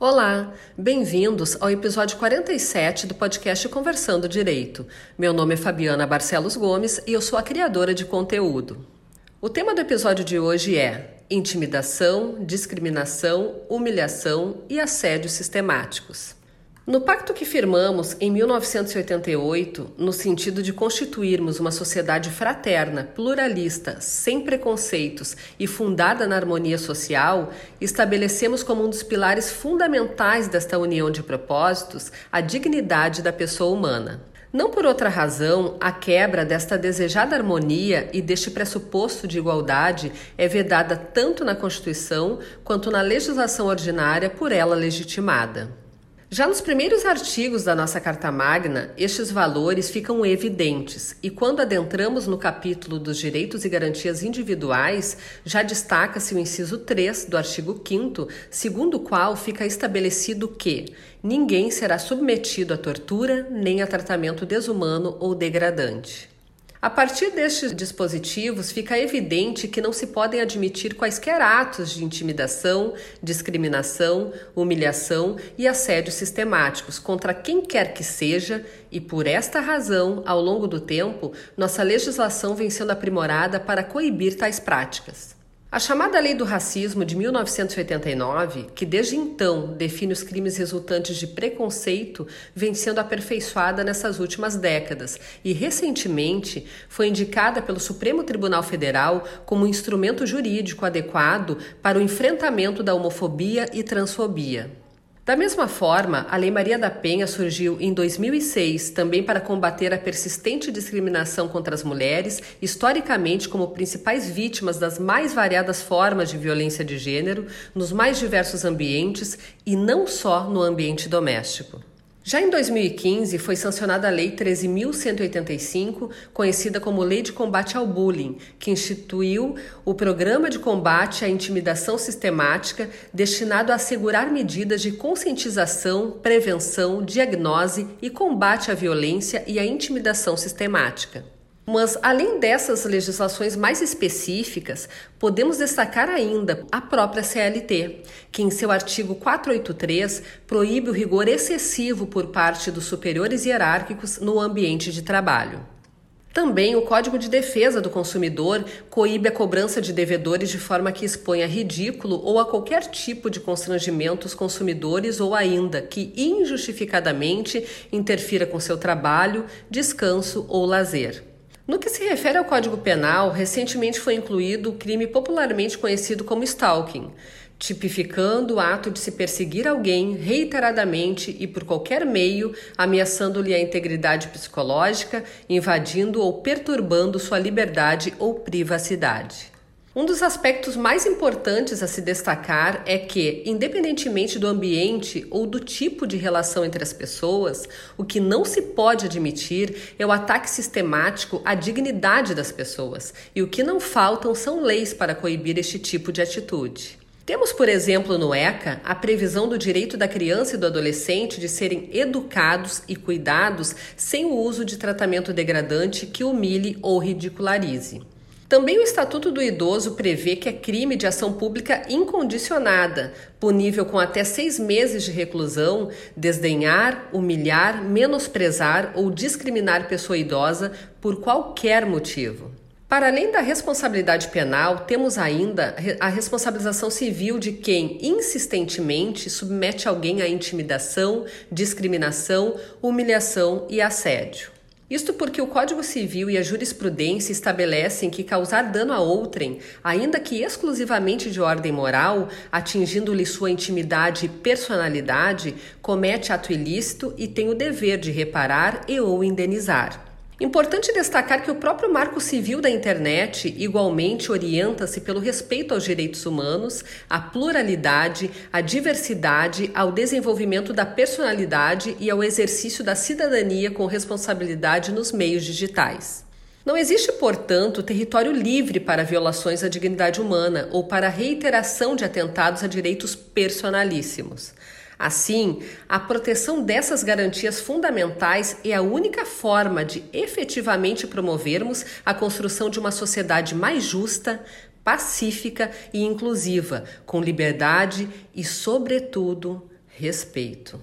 Olá, bem-vindos ao episódio 47 do podcast Conversando Direito. Meu nome é Fabiana Barcelos Gomes e eu sou a criadora de conteúdo. O tema do episódio de hoje é intimidação, discriminação, humilhação e assédio sistemáticos. No pacto que firmamos em 1988, no sentido de constituirmos uma sociedade fraterna, pluralista, sem preconceitos e fundada na harmonia social, estabelecemos como um dos pilares fundamentais desta união de propósitos a dignidade da pessoa humana. Não por outra razão, a quebra desta desejada harmonia e deste pressuposto de igualdade é vedada tanto na Constituição quanto na legislação ordinária por ela legitimada. Já nos primeiros artigos da nossa Carta Magna, estes valores ficam evidentes, e quando adentramos no capítulo dos direitos e garantias individuais, já destaca-se o inciso 3 do artigo 5, segundo o qual fica estabelecido que ninguém será submetido a tortura nem a tratamento desumano ou degradante. A partir destes dispositivos, fica evidente que não se podem admitir quaisquer atos de intimidação, discriminação, humilhação e assédio sistemáticos contra quem quer que seja, e por esta razão, ao longo do tempo, nossa legislação vem sendo aprimorada para coibir tais práticas. A chamada Lei do Racismo de 1989, que desde então define os crimes resultantes de preconceito, vem sendo aperfeiçoada nessas últimas décadas e, recentemente, foi indicada pelo Supremo Tribunal Federal como um instrumento jurídico adequado para o enfrentamento da homofobia e transfobia. Da mesma forma, a Lei Maria da Penha surgiu em 2006 também para combater a persistente discriminação contra as mulheres, historicamente como principais vítimas das mais variadas formas de violência de gênero, nos mais diversos ambientes e não só no ambiente doméstico. Já em 2015, foi sancionada a Lei 13.185, conhecida como Lei de Combate ao Bullying, que instituiu o Programa de Combate à Intimidação Sistemática, destinado a assegurar medidas de conscientização, prevenção, diagnose e combate à violência e à intimidação sistemática. Mas, além dessas legislações mais específicas, podemos destacar ainda a própria CLT, que, em seu artigo 483, proíbe o rigor excessivo por parte dos superiores hierárquicos no ambiente de trabalho. Também o Código de Defesa do Consumidor coíbe a cobrança de devedores de forma que exponha ridículo ou a qualquer tipo de constrangimento os consumidores ou ainda que injustificadamente interfira com seu trabalho, descanso ou lazer. No que se refere ao Código Penal, recentemente foi incluído o crime popularmente conhecido como stalking, tipificando o ato de se perseguir alguém reiteradamente e por qualquer meio, ameaçando-lhe a integridade psicológica, invadindo ou perturbando sua liberdade ou privacidade. Um dos aspectos mais importantes a se destacar é que, independentemente do ambiente ou do tipo de relação entre as pessoas, o que não se pode admitir é o ataque sistemático à dignidade das pessoas, e o que não faltam são leis para coibir este tipo de atitude. Temos, por exemplo, no ECA a previsão do direito da criança e do adolescente de serem educados e cuidados sem o uso de tratamento degradante que humilhe ou ridicularize. Também o Estatuto do Idoso prevê que é crime de ação pública incondicionada, punível com até seis meses de reclusão, desdenhar, humilhar, menosprezar ou discriminar pessoa idosa por qualquer motivo. Para além da responsabilidade penal, temos ainda a responsabilização civil de quem insistentemente submete alguém à intimidação, discriminação, humilhação e assédio. Isto porque o Código Civil e a jurisprudência estabelecem que causar dano a outrem, ainda que exclusivamente de ordem moral, atingindo-lhe sua intimidade e personalidade, comete ato ilícito e tem o dever de reparar e ou indenizar. Importante destacar que o próprio Marco Civil da Internet igualmente orienta-se pelo respeito aos direitos humanos, à pluralidade, à diversidade, ao desenvolvimento da personalidade e ao exercício da cidadania com responsabilidade nos meios digitais. Não existe, portanto, território livre para violações à dignidade humana ou para reiteração de atentados a direitos personalíssimos. Assim, a proteção dessas garantias fundamentais é a única forma de efetivamente promovermos a construção de uma sociedade mais justa, pacífica e inclusiva, com liberdade e, sobretudo, respeito.